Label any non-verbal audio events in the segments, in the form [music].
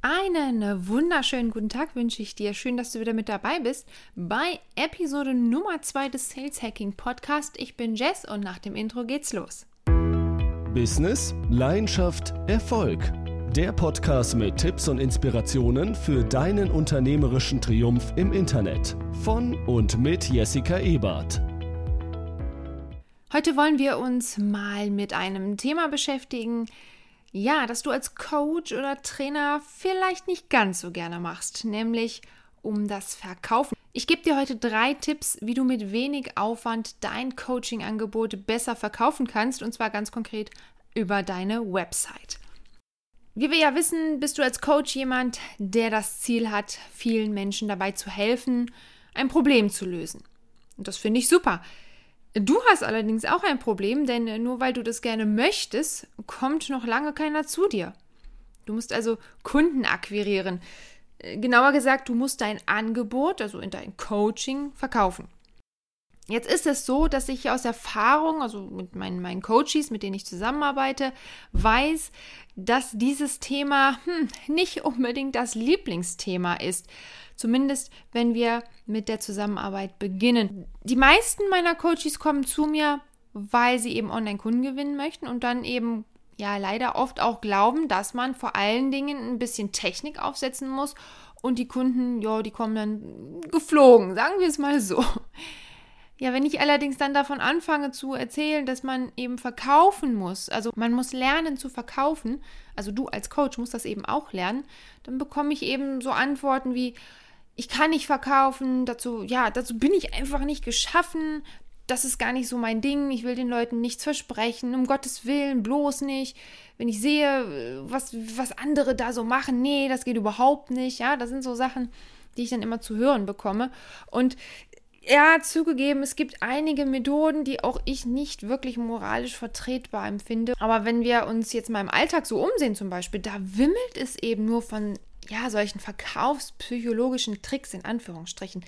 Einen wunderschönen guten Tag wünsche ich dir. Schön, dass du wieder mit dabei bist bei Episode Nummer 2 des Sales Hacking Podcast. Ich bin Jess und nach dem Intro geht's los. Business, Leidenschaft, Erfolg. Der Podcast mit Tipps und Inspirationen für deinen unternehmerischen Triumph im Internet. Von und mit Jessica Ebert. Heute wollen wir uns mal mit einem Thema beschäftigen, ja, dass du als Coach oder Trainer vielleicht nicht ganz so gerne machst, nämlich um das Verkaufen. Ich gebe dir heute drei Tipps, wie du mit wenig Aufwand dein Coaching-Angebot besser verkaufen kannst, und zwar ganz konkret über deine Website. Wie wir ja wissen, bist du als Coach jemand, der das Ziel hat, vielen Menschen dabei zu helfen, ein Problem zu lösen. Und das finde ich super. Du hast allerdings auch ein Problem, denn nur weil du das gerne möchtest, kommt noch lange keiner zu dir. Du musst also Kunden akquirieren. Äh, genauer gesagt, du musst dein Angebot, also in dein Coaching, verkaufen. Jetzt ist es so, dass ich aus Erfahrung, also mit meinen, meinen Coaches, mit denen ich zusammenarbeite, weiß, dass dieses Thema hm, nicht unbedingt das Lieblingsthema ist. Zumindest, wenn wir mit der Zusammenarbeit beginnen. Die meisten meiner Coaches kommen zu mir, weil sie eben Online-Kunden gewinnen möchten und dann eben ja leider oft auch glauben, dass man vor allen Dingen ein bisschen Technik aufsetzen muss und die Kunden, ja, die kommen dann geflogen, sagen wir es mal so. Ja, wenn ich allerdings dann davon anfange zu erzählen, dass man eben verkaufen muss, also man muss lernen zu verkaufen, also du als Coach musst das eben auch lernen, dann bekomme ich eben so Antworten wie, ich kann nicht verkaufen, dazu, ja, dazu bin ich einfach nicht geschaffen, das ist gar nicht so mein Ding, ich will den Leuten nichts versprechen, um Gottes Willen, bloß nicht. Wenn ich sehe, was, was andere da so machen, nee, das geht überhaupt nicht, ja, das sind so Sachen, die ich dann immer zu hören bekomme. Und ja, zugegeben, es gibt einige Methoden, die auch ich nicht wirklich moralisch vertretbar empfinde. Aber wenn wir uns jetzt mal im Alltag so umsehen zum Beispiel, da wimmelt es eben nur von ja, solchen verkaufspsychologischen Tricks in Anführungsstrichen,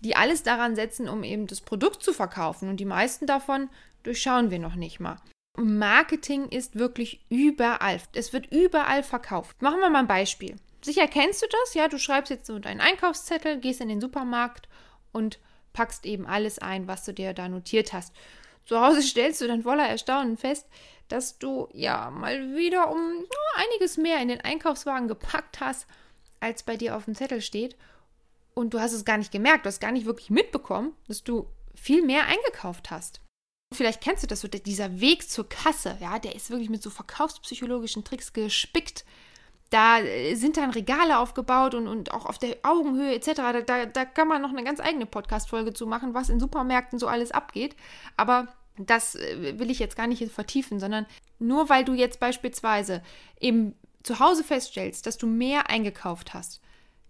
die alles daran setzen, um eben das Produkt zu verkaufen. Und die meisten davon durchschauen wir noch nicht mal. Marketing ist wirklich überall. Es wird überall verkauft. Machen wir mal ein Beispiel. Sicher kennst du das, ja? Du schreibst jetzt so deinen Einkaufszettel, gehst in den Supermarkt und packst eben alles ein, was du dir da notiert hast. Zu Hause stellst du dann voller Erstaunen fest, dass du ja mal wieder um einiges mehr in den Einkaufswagen gepackt hast, als bei dir auf dem Zettel steht. Und du hast es gar nicht gemerkt, du hast gar nicht wirklich mitbekommen, dass du viel mehr eingekauft hast. Vielleicht kennst du das so, dieser Weg zur Kasse, ja, der ist wirklich mit so verkaufspsychologischen Tricks gespickt. Da äh, sind dann Regale aufgebaut und, und auch auf der Augenhöhe etc. Da, da, da kann man noch eine ganz eigene Podcast-Folge zu machen, was in Supermärkten so alles abgeht. Aber das äh, will ich jetzt gar nicht vertiefen, sondern nur weil du jetzt beispielsweise eben zu Hause feststellst, dass du mehr eingekauft hast,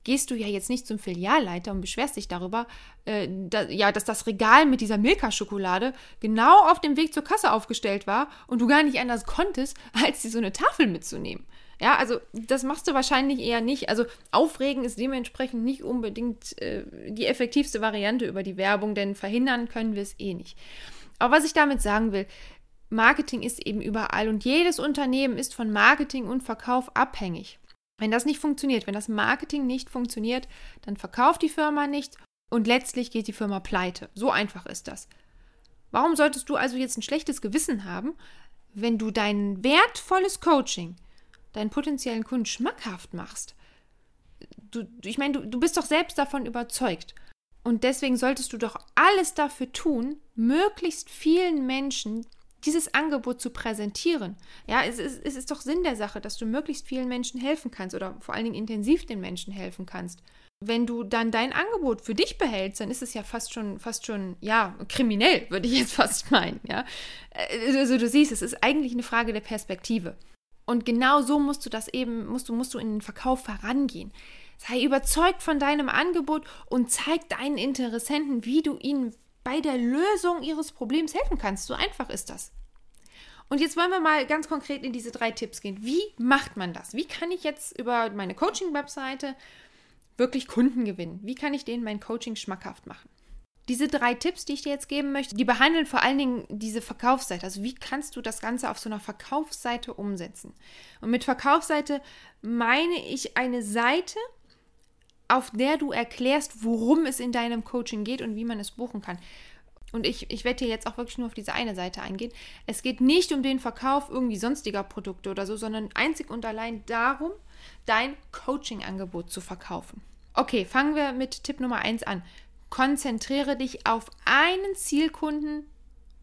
gehst du ja jetzt nicht zum Filialleiter und beschwerst dich darüber, äh, da, ja, dass das Regal mit dieser Milka-Schokolade genau auf dem Weg zur Kasse aufgestellt war und du gar nicht anders konntest, [laughs] als dir so eine Tafel mitzunehmen. Ja, also das machst du wahrscheinlich eher nicht. Also aufregen ist dementsprechend nicht unbedingt äh, die effektivste Variante über die Werbung, denn verhindern können wir es eh nicht. Aber was ich damit sagen will, Marketing ist eben überall und jedes Unternehmen ist von Marketing und Verkauf abhängig. Wenn das nicht funktioniert, wenn das Marketing nicht funktioniert, dann verkauft die Firma nicht und letztlich geht die Firma pleite. So einfach ist das. Warum solltest du also jetzt ein schlechtes Gewissen haben, wenn du dein wertvolles Coaching deinen potenziellen Kunden schmackhaft machst? Du, ich meine, du, du bist doch selbst davon überzeugt. Und deswegen solltest du doch alles dafür tun, möglichst vielen Menschen dieses Angebot zu präsentieren. Ja, es ist, es ist doch Sinn der Sache, dass du möglichst vielen Menschen helfen kannst oder vor allen Dingen intensiv den Menschen helfen kannst. Wenn du dann dein Angebot für dich behältst, dann ist es ja fast schon, fast schon, ja, kriminell, würde ich jetzt fast meinen, ja. Äh, also du siehst, es ist eigentlich eine Frage der Perspektive. Und genau so musst du das eben, musst du, musst du in den Verkauf herangehen. Sei überzeugt von deinem Angebot und zeig deinen Interessenten, wie du ihnen bei der Lösung ihres Problems helfen kannst. So einfach ist das. Und jetzt wollen wir mal ganz konkret in diese drei Tipps gehen. Wie macht man das? Wie kann ich jetzt über meine Coaching-Webseite wirklich Kunden gewinnen? Wie kann ich denen mein Coaching schmackhaft machen? Diese drei Tipps, die ich dir jetzt geben möchte, die behandeln vor allen Dingen diese Verkaufsseite. Also wie kannst du das Ganze auf so einer Verkaufsseite umsetzen? Und mit Verkaufsseite meine ich eine Seite, auf der du erklärst, worum es in deinem Coaching geht und wie man es buchen kann. Und ich, ich werde hier jetzt auch wirklich nur auf diese eine Seite eingehen. Es geht nicht um den Verkauf irgendwie sonstiger Produkte oder so, sondern einzig und allein darum, dein Coaching-Angebot zu verkaufen. Okay, fangen wir mit Tipp Nummer 1 an. Konzentriere dich auf einen Zielkunden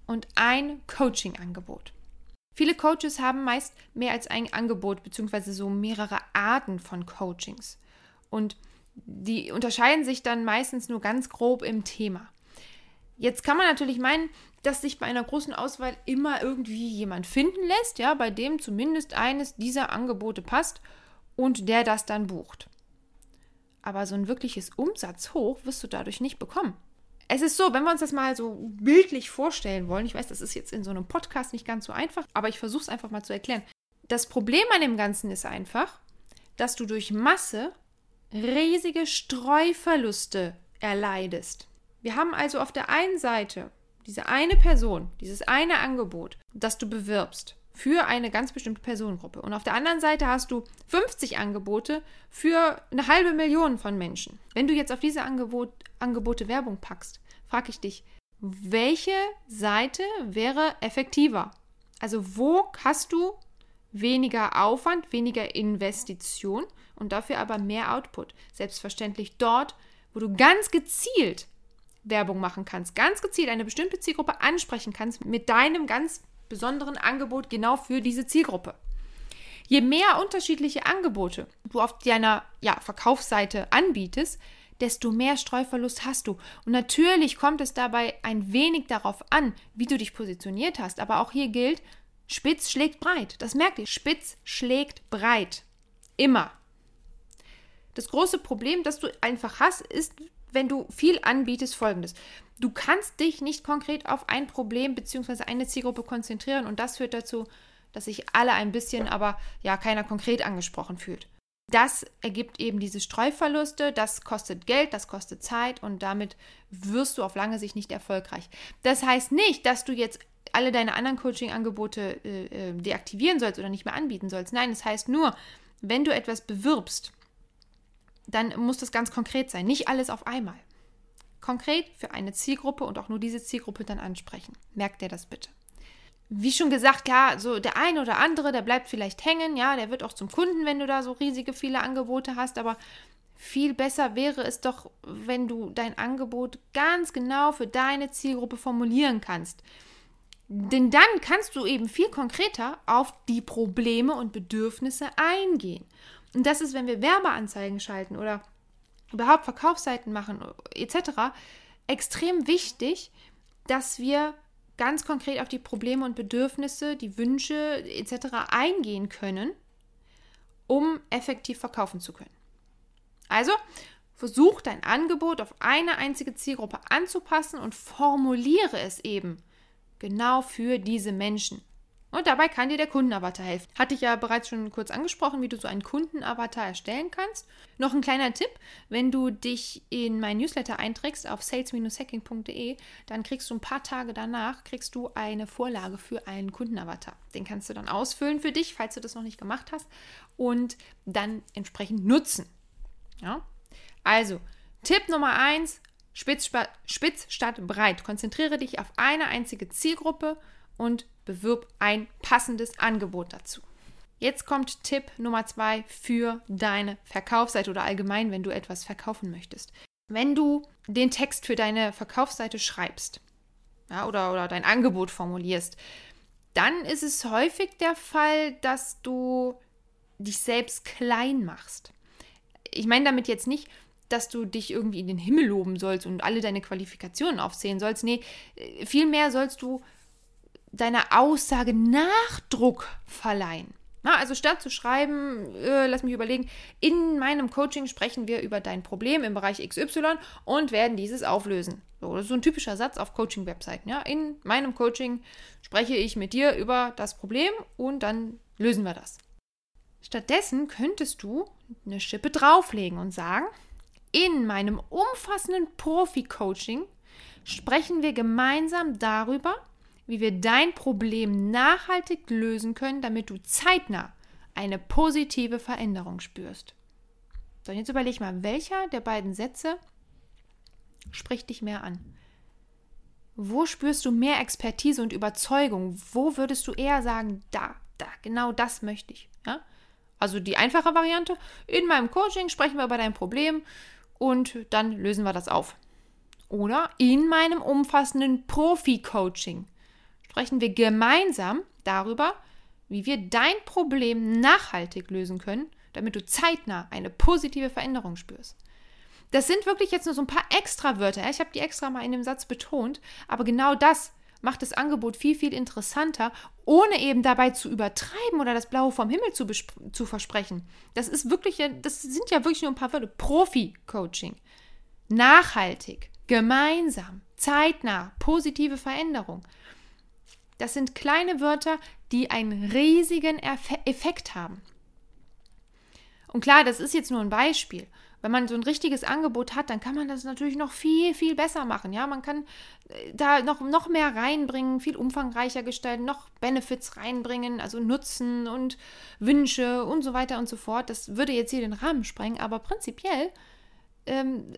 und ein Coaching-Angebot. Viele Coaches haben meist mehr als ein Angebot beziehungsweise so mehrere Arten von Coachings. Und die unterscheiden sich dann meistens nur ganz grob im Thema. Jetzt kann man natürlich meinen, dass sich bei einer großen Auswahl immer irgendwie jemand finden lässt, ja, bei dem zumindest eines dieser Angebote passt und der das dann bucht. Aber so ein wirkliches Umsatzhoch wirst du dadurch nicht bekommen. Es ist so, wenn wir uns das mal so bildlich vorstellen wollen, ich weiß, das ist jetzt in so einem Podcast nicht ganz so einfach, aber ich versuche es einfach mal zu erklären. Das Problem an dem Ganzen ist einfach, dass du durch Masse riesige Streuverluste erleidest. Wir haben also auf der einen Seite diese eine Person, dieses eine Angebot, das du bewirbst für eine ganz bestimmte Personengruppe. Und auf der anderen Seite hast du 50 Angebote für eine halbe Million von Menschen. Wenn du jetzt auf diese Angebot, Angebote Werbung packst, frage ich dich, welche Seite wäre effektiver? Also wo hast du weniger Aufwand, weniger Investition und dafür aber mehr Output? Selbstverständlich dort, wo du ganz gezielt Werbung machen kannst, ganz gezielt eine bestimmte Zielgruppe ansprechen kannst mit deinem ganz besonderen Angebot genau für diese Zielgruppe. Je mehr unterschiedliche Angebote du auf deiner ja, Verkaufsseite anbietest, desto mehr Streuverlust hast du. Und natürlich kommt es dabei ein wenig darauf an, wie du dich positioniert hast. Aber auch hier gilt, spitz schlägt breit. Das merkt ihr. Spitz schlägt breit. Immer. Das große Problem, das du einfach hast, ist, wenn du viel anbietest, folgendes. Du kannst dich nicht konkret auf ein Problem bzw. eine Zielgruppe konzentrieren und das führt dazu, dass sich alle ein bisschen, aber ja, keiner konkret angesprochen fühlt. Das ergibt eben diese Streuverluste, das kostet Geld, das kostet Zeit und damit wirst du auf lange Sicht nicht erfolgreich. Das heißt nicht, dass du jetzt alle deine anderen Coaching-Angebote äh, äh deaktivieren sollst oder nicht mehr anbieten sollst. Nein, das heißt nur, wenn du etwas bewirbst, dann muss das ganz konkret sein, nicht alles auf einmal. Konkret für eine Zielgruppe und auch nur diese Zielgruppe dann ansprechen. Merkt dir das bitte. Wie schon gesagt, klar, so der eine oder andere, der bleibt vielleicht hängen, ja, der wird auch zum Kunden, wenn du da so riesige viele Angebote hast, aber viel besser wäre es doch, wenn du dein Angebot ganz genau für deine Zielgruppe formulieren kannst. Denn dann kannst du eben viel konkreter auf die Probleme und Bedürfnisse eingehen. Und das ist, wenn wir Werbeanzeigen schalten oder überhaupt Verkaufsseiten machen etc., extrem wichtig, dass wir ganz konkret auf die Probleme und Bedürfnisse, die Wünsche etc. eingehen können, um effektiv verkaufen zu können. Also versuch dein Angebot auf eine einzige Zielgruppe anzupassen und formuliere es eben genau für diese Menschen. Und dabei kann dir der Kundenavatar helfen. Hatte ich ja bereits schon kurz angesprochen, wie du so einen Kundenavatar erstellen kannst. Noch ein kleiner Tipp, wenn du dich in mein Newsletter einträgst auf sales-hacking.de, dann kriegst du ein paar Tage danach kriegst du eine Vorlage für einen Kundenavatar. Den kannst du dann ausfüllen für dich, falls du das noch nicht gemacht hast und dann entsprechend nutzen. Ja? Also, Tipp Nummer 1, spitz, spitz statt breit. Konzentriere dich auf eine einzige Zielgruppe und bewirb ein passendes Angebot dazu. Jetzt kommt Tipp Nummer zwei für deine Verkaufsseite oder allgemein, wenn du etwas verkaufen möchtest. Wenn du den Text für deine Verkaufsseite schreibst ja, oder, oder dein Angebot formulierst, dann ist es häufig der Fall, dass du dich selbst klein machst. Ich meine damit jetzt nicht, dass du dich irgendwie in den Himmel loben sollst und alle deine Qualifikationen aufzählen sollst. Nee, vielmehr sollst du deiner Aussage Nachdruck verleihen. Na, also statt zu schreiben, äh, lass mich überlegen, in meinem Coaching sprechen wir über dein Problem im Bereich XY und werden dieses auflösen. So, das ist so ein typischer Satz auf Coaching-Webseiten. Ja? In meinem Coaching spreche ich mit dir über das Problem und dann lösen wir das. Stattdessen könntest du eine Schippe drauflegen und sagen, in meinem umfassenden Profi-Coaching sprechen wir gemeinsam darüber, wie wir dein Problem nachhaltig lösen können, damit du zeitnah eine positive Veränderung spürst. So, jetzt überleg mal, welcher der beiden Sätze spricht dich mehr an? Wo spürst du mehr Expertise und Überzeugung? Wo würdest du eher sagen, da, da, genau das möchte ich? Ja? Also die einfache Variante, in meinem Coaching sprechen wir über dein Problem und dann lösen wir das auf. Oder in meinem umfassenden Profi-Coaching sprechen wir gemeinsam darüber, wie wir dein Problem nachhaltig lösen können, damit du zeitnah eine positive Veränderung spürst. Das sind wirklich jetzt nur so ein paar extra Wörter. Ich habe die extra mal in dem Satz betont, aber genau das macht das Angebot viel, viel interessanter, ohne eben dabei zu übertreiben oder das Blaue vom Himmel zu, zu versprechen. Das ist wirklich, das sind ja wirklich nur ein paar Wörter. Profi-Coaching. Nachhaltig, gemeinsam, zeitnah, positive Veränderung. Das sind kleine Wörter, die einen riesigen Effekt haben. Und klar, das ist jetzt nur ein Beispiel. Wenn man so ein richtiges Angebot hat, dann kann man das natürlich noch viel, viel besser machen. Ja, man kann äh, da noch, noch mehr reinbringen, viel umfangreicher gestalten, noch Benefits reinbringen, also Nutzen und Wünsche und so weiter und so fort. Das würde jetzt hier den Rahmen sprengen, aber prinzipiell, ähm,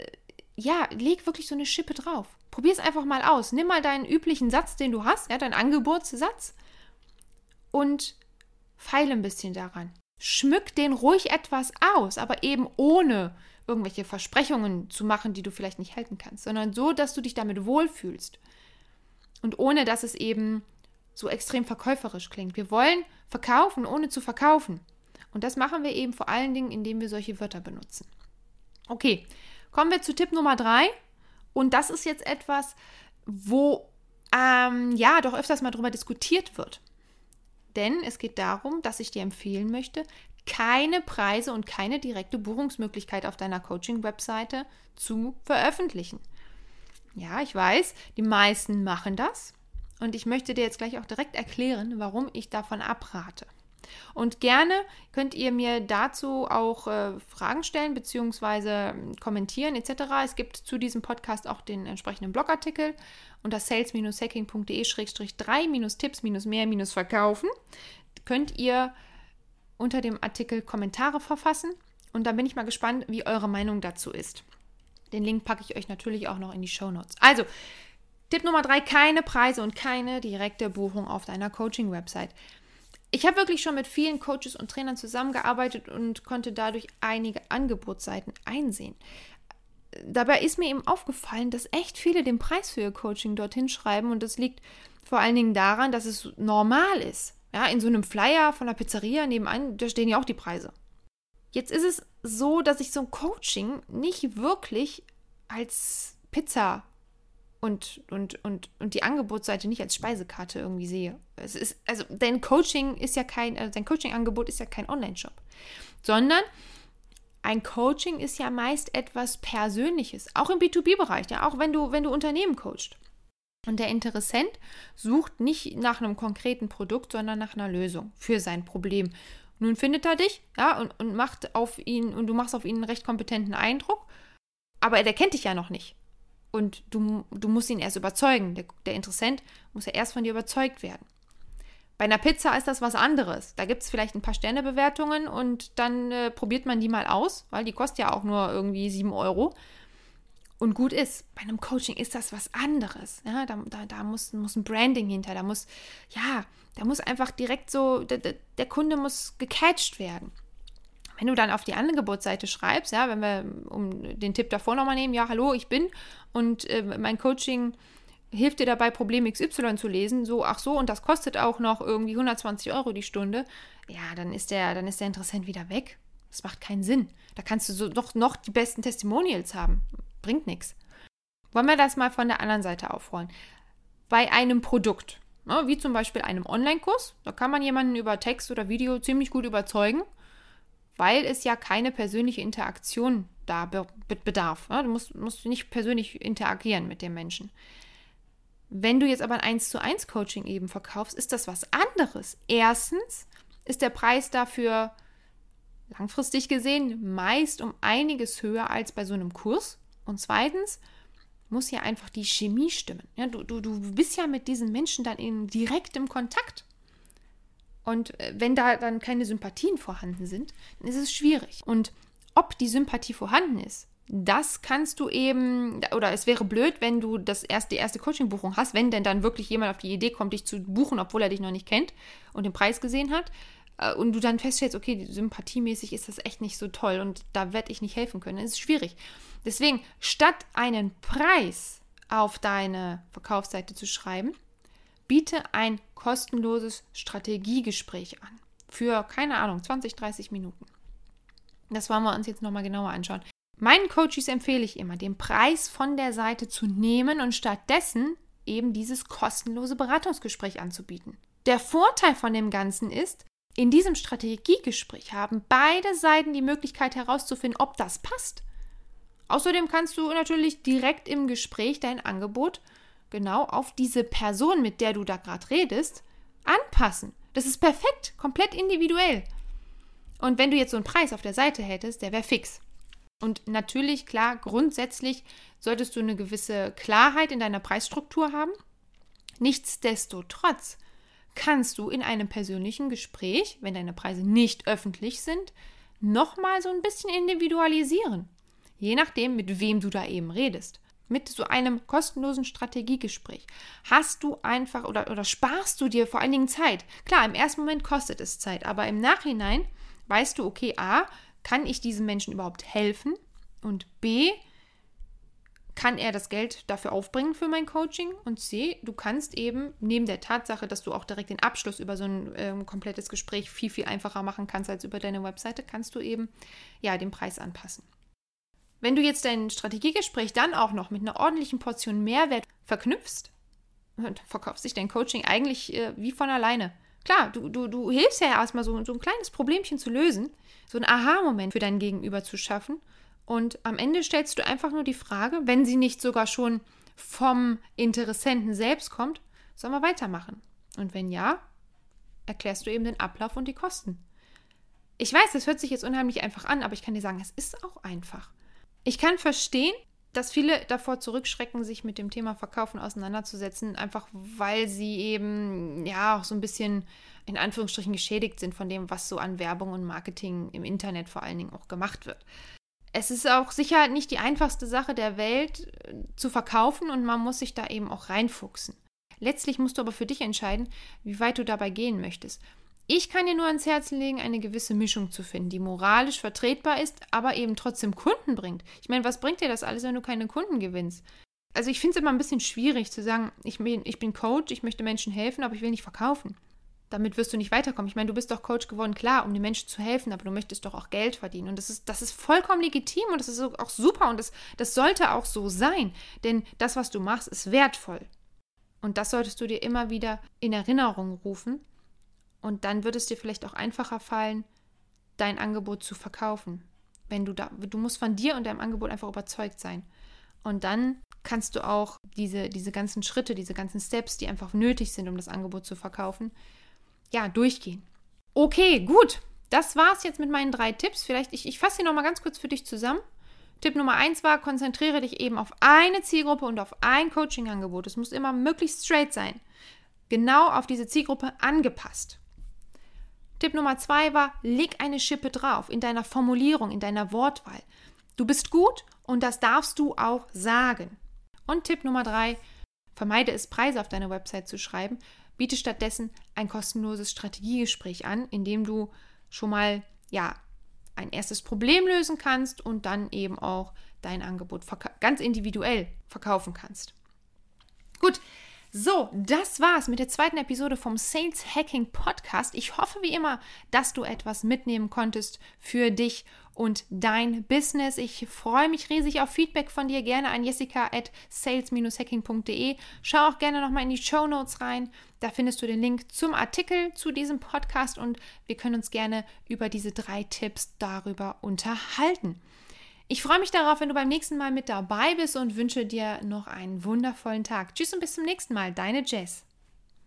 ja, leg wirklich so eine Schippe drauf. Probier es einfach mal aus. Nimm mal deinen üblichen Satz, den du hast, ja, deinen Angebotssatz und feile ein bisschen daran. Schmück den ruhig etwas aus, aber eben ohne irgendwelche Versprechungen zu machen, die du vielleicht nicht halten kannst, sondern so, dass du dich damit wohlfühlst. Und ohne, dass es eben so extrem verkäuferisch klingt. Wir wollen verkaufen, ohne zu verkaufen. Und das machen wir eben vor allen Dingen, indem wir solche Wörter benutzen. Okay, kommen wir zu Tipp Nummer drei. Und das ist jetzt etwas, wo ähm, ja doch öfters mal drüber diskutiert wird. Denn es geht darum, dass ich dir empfehlen möchte, keine Preise und keine direkte Buchungsmöglichkeit auf deiner Coaching-Webseite zu veröffentlichen. Ja, ich weiß, die meisten machen das. Und ich möchte dir jetzt gleich auch direkt erklären, warum ich davon abrate. Und gerne könnt ihr mir dazu auch äh, Fragen stellen bzw. kommentieren etc. Es gibt zu diesem Podcast auch den entsprechenden Blogartikel unter sales-hacking.de-3-tipps-mehr-verkaufen. Könnt ihr unter dem Artikel Kommentare verfassen und dann bin ich mal gespannt, wie eure Meinung dazu ist. Den Link packe ich euch natürlich auch noch in die Show Notes. Also, Tipp Nummer drei: keine Preise und keine direkte Buchung auf deiner Coaching-Website. Ich habe wirklich schon mit vielen Coaches und Trainern zusammengearbeitet und konnte dadurch einige Angebotsseiten einsehen. Dabei ist mir eben aufgefallen, dass echt viele den Preis für ihr Coaching dorthin schreiben und das liegt vor allen Dingen daran, dass es normal ist. Ja, in so einem Flyer von der Pizzeria nebenan, da stehen ja auch die Preise. Jetzt ist es so, dass ich so ein Coaching nicht wirklich als Pizza und, und, und, und die Angebotsseite nicht als Speisekarte irgendwie sehe. Es ist, also dein Coaching ist ja kein, also dein Coaching-Angebot ist ja kein Online-Shop, sondern ein Coaching ist ja meist etwas Persönliches, auch im B2B-Bereich, ja, auch wenn du, wenn du Unternehmen coachst. Und der Interessent sucht nicht nach einem konkreten Produkt, sondern nach einer Lösung für sein Problem. Nun findet er dich, ja, und, und macht auf ihn, und du machst auf ihn einen recht kompetenten Eindruck, aber der kennt dich ja noch nicht. Und du, du musst ihn erst überzeugen. Der, der Interessent muss ja erst von dir überzeugt werden. Bei einer Pizza ist das was anderes. Da gibt es vielleicht ein paar Sternebewertungen und dann äh, probiert man die mal aus, weil die kostet ja auch nur irgendwie 7 Euro. Und gut ist. Bei einem Coaching ist das was anderes. Ja, da, da, da muss, muss ein Branding hinter, da muss, ja, da muss einfach direkt so, der, der Kunde muss gecatcht werden. Wenn du dann auf die Angebotsseite schreibst, ja, wenn wir um den Tipp davor nochmal nehmen, ja, hallo, ich bin und äh, mein Coaching hilft dir dabei, Problem XY zu lesen, so, ach so, und das kostet auch noch irgendwie 120 Euro die Stunde, ja, dann ist der, dann ist der Interessent wieder weg. Das macht keinen Sinn. Da kannst du so noch, noch die besten Testimonials haben. Bringt nichts. Wollen wir das mal von der anderen Seite aufrollen? Bei einem Produkt, ne, wie zum Beispiel einem Online-Kurs, da kann man jemanden über Text oder Video ziemlich gut überzeugen weil es ja keine persönliche Interaktion da bedarf. Du musst, musst nicht persönlich interagieren mit dem Menschen. Wenn du jetzt aber ein 1 zu 1 Coaching eben verkaufst, ist das was anderes. Erstens ist der Preis dafür langfristig gesehen meist um einiges höher als bei so einem Kurs. Und zweitens muss ja einfach die Chemie stimmen. Ja, du, du, du bist ja mit diesen Menschen dann in direktem Kontakt. Und äh, wenn da dann keine Sympathien vorhanden sind, dann ist es schwierig. Und ob die Sympathie vorhanden ist, das kannst du eben, oder es wäre blöd, wenn du das erst, die erste Coaching-Buchung hast, wenn denn dann wirklich jemand auf die Idee kommt, dich zu buchen, obwohl er dich noch nicht kennt und den Preis gesehen hat. Äh, und du dann feststellst, okay, sympathiemäßig ist das echt nicht so toll und da werde ich nicht helfen können. Das ist schwierig. Deswegen, statt einen Preis auf deine Verkaufsseite zu schreiben, biete ein kostenloses Strategiegespräch an. Für, keine Ahnung, 20, 30 Minuten. Das wollen wir uns jetzt nochmal genauer anschauen. Meinen Coaches empfehle ich immer, den Preis von der Seite zu nehmen und stattdessen eben dieses kostenlose Beratungsgespräch anzubieten. Der Vorteil von dem Ganzen ist, in diesem Strategiegespräch haben beide Seiten die Möglichkeit herauszufinden, ob das passt. Außerdem kannst du natürlich direkt im Gespräch dein Angebot genau auf diese Person, mit der du da gerade redest, anpassen. Das ist perfekt, komplett individuell. Und wenn du jetzt so einen Preis auf der Seite hättest, der wäre fix. Und natürlich, klar, grundsätzlich solltest du eine gewisse Klarheit in deiner Preisstruktur haben. Nichtsdestotrotz kannst du in einem persönlichen Gespräch, wenn deine Preise nicht öffentlich sind, nochmal so ein bisschen individualisieren. Je nachdem, mit wem du da eben redest. Mit so einem kostenlosen Strategiegespräch hast du einfach oder, oder sparst du dir vor allen Dingen Zeit. Klar, im ersten Moment kostet es Zeit, aber im Nachhinein weißt du, okay, A, kann ich diesem Menschen überhaupt helfen? Und B, kann er das Geld dafür aufbringen für mein Coaching? Und C, du kannst eben neben der Tatsache, dass du auch direkt den Abschluss über so ein äh, komplettes Gespräch viel, viel einfacher machen kannst als über deine Webseite, kannst du eben ja den Preis anpassen. Wenn du jetzt dein Strategiegespräch dann auch noch mit einer ordentlichen Portion Mehrwert verknüpfst, verkaufst sich dein Coaching eigentlich äh, wie von alleine. Klar, du, du, du hilfst ja erstmal so, so ein kleines Problemchen zu lösen, so einen Aha-Moment für dein Gegenüber zu schaffen. Und am Ende stellst du einfach nur die Frage, wenn sie nicht sogar schon vom Interessenten selbst kommt, sollen wir weitermachen? Und wenn ja, erklärst du eben den Ablauf und die Kosten. Ich weiß, das hört sich jetzt unheimlich einfach an, aber ich kann dir sagen, es ist auch einfach. Ich kann verstehen, dass viele davor zurückschrecken, sich mit dem Thema Verkaufen auseinanderzusetzen, einfach weil sie eben ja auch so ein bisschen in Anführungsstrichen geschädigt sind von dem, was so an Werbung und Marketing im Internet vor allen Dingen auch gemacht wird. Es ist auch sicher nicht die einfachste Sache der Welt äh, zu verkaufen und man muss sich da eben auch reinfuchsen. Letztlich musst du aber für dich entscheiden, wie weit du dabei gehen möchtest. Ich kann dir nur ans Herz legen, eine gewisse Mischung zu finden, die moralisch vertretbar ist, aber eben trotzdem Kunden bringt. Ich meine, was bringt dir das alles, wenn du keine Kunden gewinnst? Also ich finde es immer ein bisschen schwierig zu sagen, ich bin, ich bin Coach, ich möchte Menschen helfen, aber ich will nicht verkaufen. Damit wirst du nicht weiterkommen. Ich meine, du bist doch Coach geworden, klar, um den Menschen zu helfen, aber du möchtest doch auch Geld verdienen. Und das ist, das ist vollkommen legitim und das ist auch super und das, das sollte auch so sein. Denn das, was du machst, ist wertvoll. Und das solltest du dir immer wieder in Erinnerung rufen, und dann wird es dir vielleicht auch einfacher fallen, dein Angebot zu verkaufen. Wenn du da, du musst von dir und deinem Angebot einfach überzeugt sein. Und dann kannst du auch diese, diese ganzen Schritte, diese ganzen Steps, die einfach nötig sind, um das Angebot zu verkaufen, ja, durchgehen. Okay, gut. Das war's jetzt mit meinen drei Tipps. Vielleicht, ich, ich fasse sie nochmal ganz kurz für dich zusammen. Tipp Nummer eins war, konzentriere dich eben auf eine Zielgruppe und auf ein Coaching-Angebot. Es muss immer möglichst straight sein. Genau auf diese Zielgruppe angepasst. Tipp Nummer zwei war, leg eine Schippe drauf in deiner Formulierung, in deiner Wortwahl. Du bist gut und das darfst du auch sagen. Und Tipp Nummer drei, vermeide es, Preise auf deine Website zu schreiben. Biete stattdessen ein kostenloses Strategiegespräch an, in dem du schon mal ja ein erstes Problem lösen kannst und dann eben auch dein Angebot ganz individuell verkaufen kannst. Gut, so, das war's mit der zweiten Episode vom Sales Hacking Podcast. Ich hoffe wie immer, dass du etwas mitnehmen konntest für dich und dein Business. Ich freue mich riesig auf Feedback von dir. Gerne an jessica at sales-hacking.de. Schau auch gerne nochmal in die Show Notes rein. Da findest du den Link zum Artikel zu diesem Podcast und wir können uns gerne über diese drei Tipps darüber unterhalten. Ich freue mich darauf, wenn du beim nächsten Mal mit dabei bist und wünsche dir noch einen wundervollen Tag. Tschüss und bis zum nächsten Mal. Deine Jess.